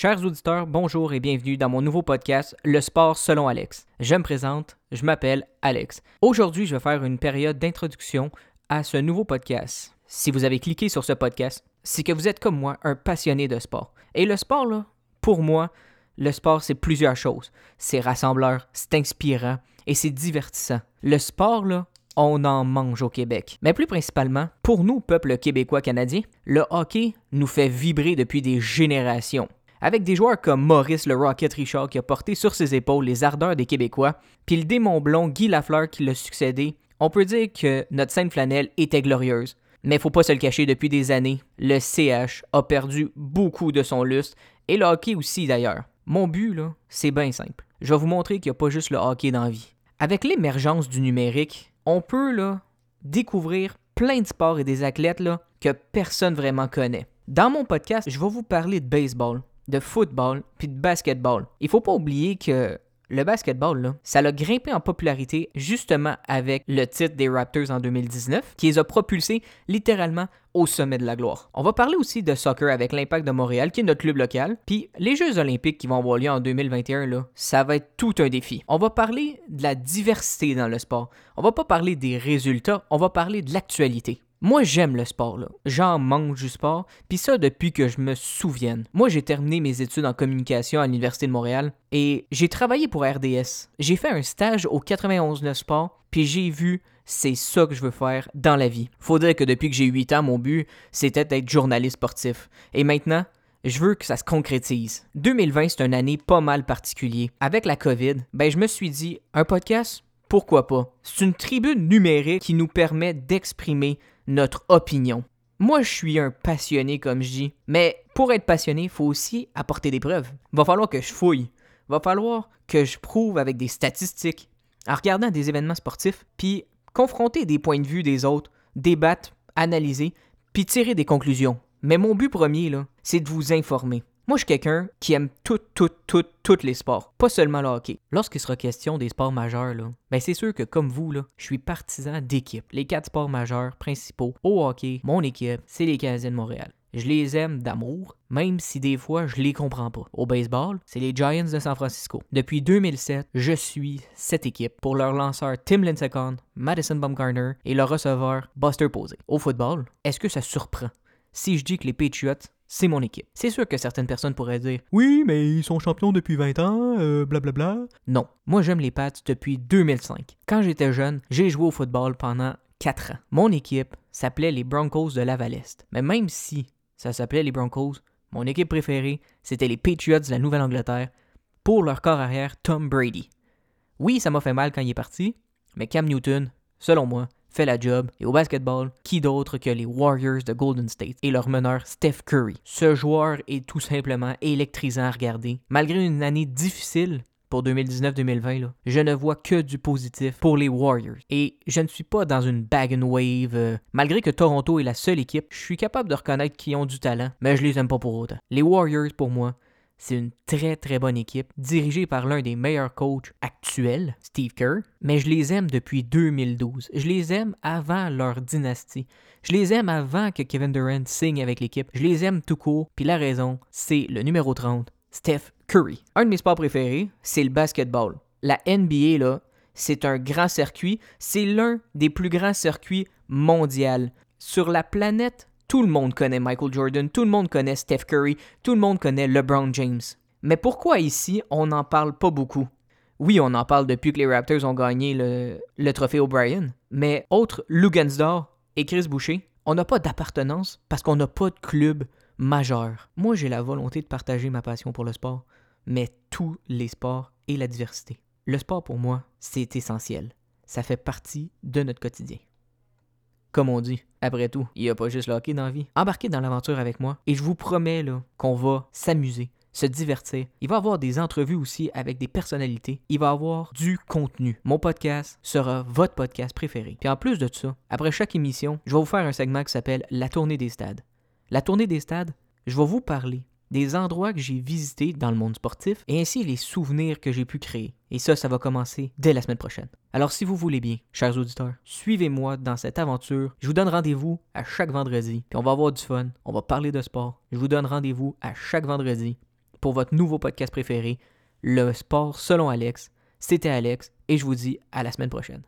Chers auditeurs, bonjour et bienvenue dans mon nouveau podcast Le sport selon Alex. Je me présente, je m'appelle Alex. Aujourd'hui, je vais faire une période d'introduction à ce nouveau podcast. Si vous avez cliqué sur ce podcast, c'est que vous êtes comme moi un passionné de sport. Et le sport, là, pour moi, le sport, c'est plusieurs choses. C'est rassembleur, c'est inspirant et c'est divertissant. Le sport, là, on en mange au Québec. Mais plus principalement, pour nous, peuple québécois-canadien, le hockey nous fait vibrer depuis des générations. Avec des joueurs comme Maurice le Rocket Richard qui a porté sur ses épaules les ardeurs des Québécois, puis le démon blond Guy Lafleur qui l'a succédé, on peut dire que notre scène flanelle était glorieuse. Mais faut pas se le cacher, depuis des années, le CH a perdu beaucoup de son lustre, et le hockey aussi d'ailleurs. Mon but, là, c'est bien simple. Je vais vous montrer qu'il n'y a pas juste le hockey dans la vie. Avec l'émergence du numérique, on peut là, découvrir plein de sports et des athlètes là, que personne vraiment connaît. Dans mon podcast, je vais vous parler de baseball, de football puis de basketball. Il faut pas oublier que le basketball, là, ça a grimpé en popularité justement avec le titre des Raptors en 2019, qui les a propulsés littéralement au sommet de la gloire. On va parler aussi de soccer avec l'Impact de Montréal, qui est notre club local. Puis les Jeux olympiques qui vont avoir lieu en 2021, là, ça va être tout un défi. On va parler de la diversité dans le sport. On va pas parler des résultats, on va parler de l'actualité. Moi, j'aime le sport. J'en mange du sport, puis ça depuis que je me souvienne. Moi, j'ai terminé mes études en communication à l'Université de Montréal et j'ai travaillé pour RDS. J'ai fait un stage au 91.9 Sport, puis j'ai vu c'est ça que je veux faire dans la vie. Dire que depuis que j'ai 8 ans, mon but, c'était d'être journaliste sportif. Et maintenant, je veux que ça se concrétise. 2020, c'est une année pas mal particulier. Avec la COVID, ben je me suis dit, un podcast, pourquoi pas? C'est une tribune numérique qui nous permet d'exprimer notre opinion. Moi, je suis un passionné, comme je dis, mais pour être passionné, il faut aussi apporter des preuves. Va falloir que je fouille. Va falloir que je prouve avec des statistiques, en regardant des événements sportifs, puis confronter des points de vue des autres, débattre, analyser, puis tirer des conclusions. Mais mon but premier, là, c'est de vous informer. Moi, je suis quelqu'un qui aime tout, tout, tout, tous les sports, pas seulement le hockey. Lorsqu'il sera question des sports majeurs, là, ben c'est sûr que comme vous, je suis partisan d'équipe. Les quatre sports majeurs principaux au hockey, mon équipe, c'est les Canadiens de Montréal. Je les aime d'amour, même si des fois je les comprends pas. Au baseball, c'est les Giants de San Francisco. Depuis 2007, je suis cette équipe pour leur lanceur Tim Lincecum, Madison Bumgarner et leur receveur Buster Posey. Au football, est-ce que ça surprend? Si je dis que les Patriots c'est mon équipe. C'est sûr que certaines personnes pourraient dire Oui, mais ils sont champions depuis 20 ans, euh, blablabla. Non, moi j'aime les Pats depuis 2005. Quand j'étais jeune, j'ai joué au football pendant 4 ans. Mon équipe s'appelait les Broncos de Laval-Est. Mais même si ça s'appelait les Broncos, mon équipe préférée, c'était les Patriots de la Nouvelle-Angleterre pour leur corps arrière Tom Brady. Oui, ça m'a fait mal quand il est parti, mais Cam Newton, selon moi, fait la job. Et au basketball, qui d'autre que les Warriors de Golden State et leur meneur Steph Curry? Ce joueur est tout simplement électrisant à regarder. Malgré une année difficile, pour 2019-2020, je ne vois que du positif pour les Warriors. Et je ne suis pas dans une bag and wave. Euh, malgré que Toronto est la seule équipe, je suis capable de reconnaître qu'ils ont du talent, mais je les aime pas pour autant. Les Warriors, pour moi, c'est une très très bonne équipe, dirigée par l'un des meilleurs coachs actuels, Steve Kerr, mais je les aime depuis 2012. Je les aime avant leur dynastie. Je les aime avant que Kevin Durant signe avec l'équipe. Je les aime tout court, puis la raison, c'est le numéro 30, Steph Curry. Un de mes sports préférés, c'est le basketball. La NBA, là, c'est un grand circuit. C'est l'un des plus grands circuits mondiaux. Sur la planète tout le monde connaît Michael Jordan, tout le monde connaît Steph Curry, tout le monde connaît LeBron James. Mais pourquoi ici on n'en parle pas beaucoup? Oui, on en parle depuis que les Raptors ont gagné le, trophée O'Brien, mais autre Lugansdor et Chris Boucher, on n'a pas d'appartenance parce qu'on n'a pas de club majeur. Moi, j'ai la volonté de partager ma passion pour le sport, mais tous les sports et la diversité. Le sport pour moi, c'est essentiel. Ça fait partie de notre quotidien. Comme on dit, après tout, il n'y a pas juste le hockey dans la vie. Embarquez dans l'aventure avec moi et je vous promets qu'on va s'amuser, se divertir. Il va y avoir des entrevues aussi avec des personnalités. Il va y avoir du contenu. Mon podcast sera votre podcast préféré. Puis en plus de ça, après chaque émission, je vais vous faire un segment qui s'appelle La tournée des stades. La tournée des stades, je vais vous parler des endroits que j'ai visités dans le monde sportif et ainsi les souvenirs que j'ai pu créer. Et ça, ça va commencer dès la semaine prochaine. Alors si vous voulez bien, chers auditeurs, suivez-moi dans cette aventure. Je vous donne rendez-vous à chaque vendredi, puis on va avoir du fun, on va parler de sport. Je vous donne rendez-vous à chaque vendredi pour votre nouveau podcast préféré, le sport selon Alex. C'était Alex et je vous dis à la semaine prochaine.